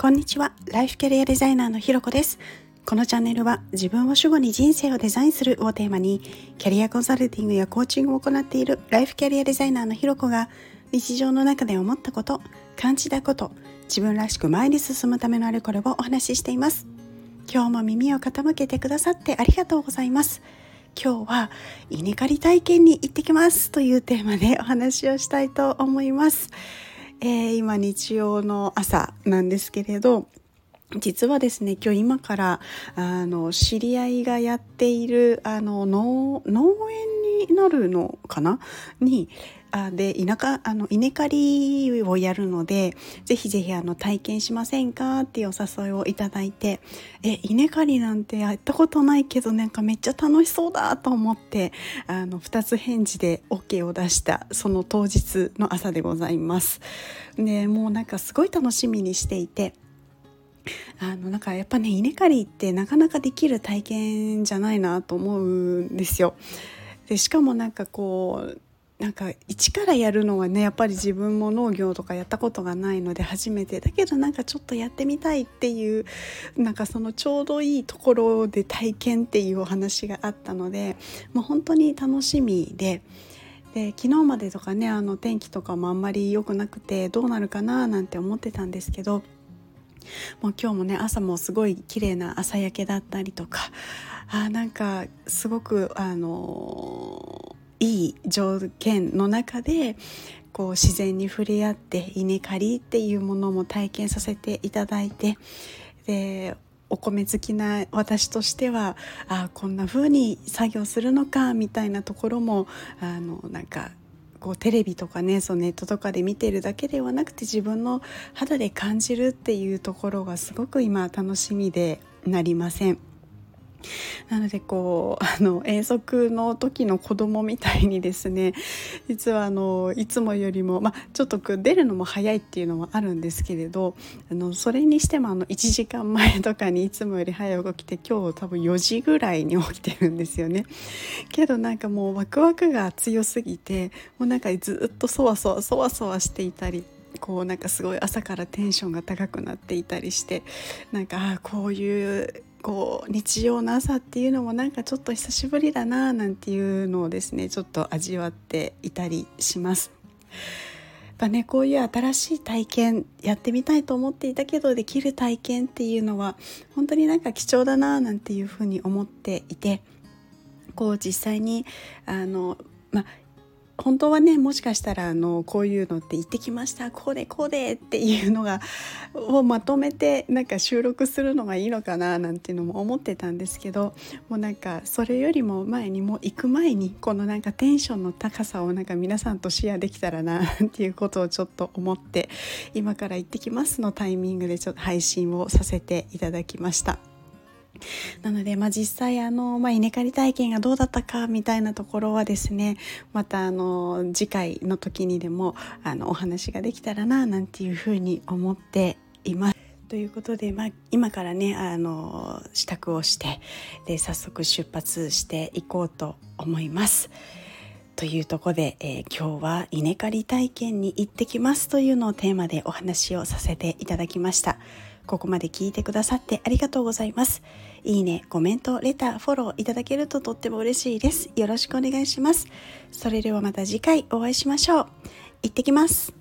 こんにちは。ライフキャリアデザイナーのひろこです。このチャンネルは自分を主語に人生をデザインするをテーマにキャリアコンサルティングやコーチングを行っているライフキャリアデザイナーのひろこが日常の中で思ったこと感じたこと自分らしく前に進むためのあれこれをお話ししています。今日も耳を傾けてくださってありがとうございます。今日は稲刈り体験に行ってきますというテーマでお話をしたいと思います、えー、今日曜の朝なんですけれど実はですね今日今からあの知り合いがやっているあの農農園になるのかな？にあで田舎あの稲刈りをやるのでぜひぜひあの体験しませんか？っていうお誘いをいただいてえ稲刈りなんてやったことないけどなんかめっちゃ楽しそうだと思ってあの2つ返事で OK を出したその当日の朝でございます。でもうなんかすごい楽しみにしていてあのなんかやっぱね稲刈りってなかなかできる体験じゃないなと思うんですよ。でしかもなんかこうなんか一からやるのはねやっぱり自分も農業とかやったことがないので初めてだけどなんかちょっとやってみたいっていうなんかそのちょうどいいところで体験っていうお話があったのでもう本当に楽しみで。で昨日までとかねあの天気とかもあんまり良くなくてどうなるかななんて思ってたんですけどもう今日もね朝もすごい綺麗な朝焼けだったりとかあなんかすごくあのいい条件の中でこう自然に触れ合って稲刈りっていうものも体験させていただいてでお米好きな私としてはあこんな風に作業するのかみたいなところもあのなんかこうテレビとかねそうネットとかで見てるだけではなくて自分の肌で感じるっていうところがすごく今楽しみでなりません。なのでこうあの遠足の時の子供みたいにですね実はあのいつもよりも、まあ、ちょっと出るのも早いっていうのはあるんですけれどあのそれにしてもあの1時間前とかにいつもより早く起きて今日多分4時ぐらいに起きてるんですよね。けどなんかもうワクワクが強すぎてもうなんかずっとそわそわそわそわしていたり。こうなんかすごい朝からテンションが高くなっていたりしてなんかあこういうこう日常の朝っていうのもなんかちょっと久しぶりだななんていうのをですねちょっと味わっていたりします。やっぱねこういう新しい体験やってみたいと思っていたけどできる体験っていうのは本当になんか貴重だななんていうふうに思っていてこう実際にあの、まあ、本当はねもしかしたらあのこういうのって言ってきましたこうでこうでっていうのがをまとめてなんか収録するのがいいのかななんていうのも思ってたんですけどもうなんかそれよりも前にもう行く前にこのなんかテンションの高さをなんか皆さんとシェアできたらなっていうことをちょっと思って今から行ってきますのタイミングでちょっと配信をさせていただきました。なので、まあ、実際あの、まあ、稲刈り体験がどうだったかみたいなところはですねまたあの次回の時にでもあのお話ができたらななんていうふうに思っています。ということで、まあ、今からねあの支度をしてで早速出発していこうと思います。というとこで、えー、今日は稲刈り体験に行ってきますというのをテーマでお話をさせていただきました。ここまで聞いてくださってありがとうございます。いいね、コメント、レター、フォローいただけるととっても嬉しいです。よろしくお願いします。それではまた次回お会いしましょう。行ってきます。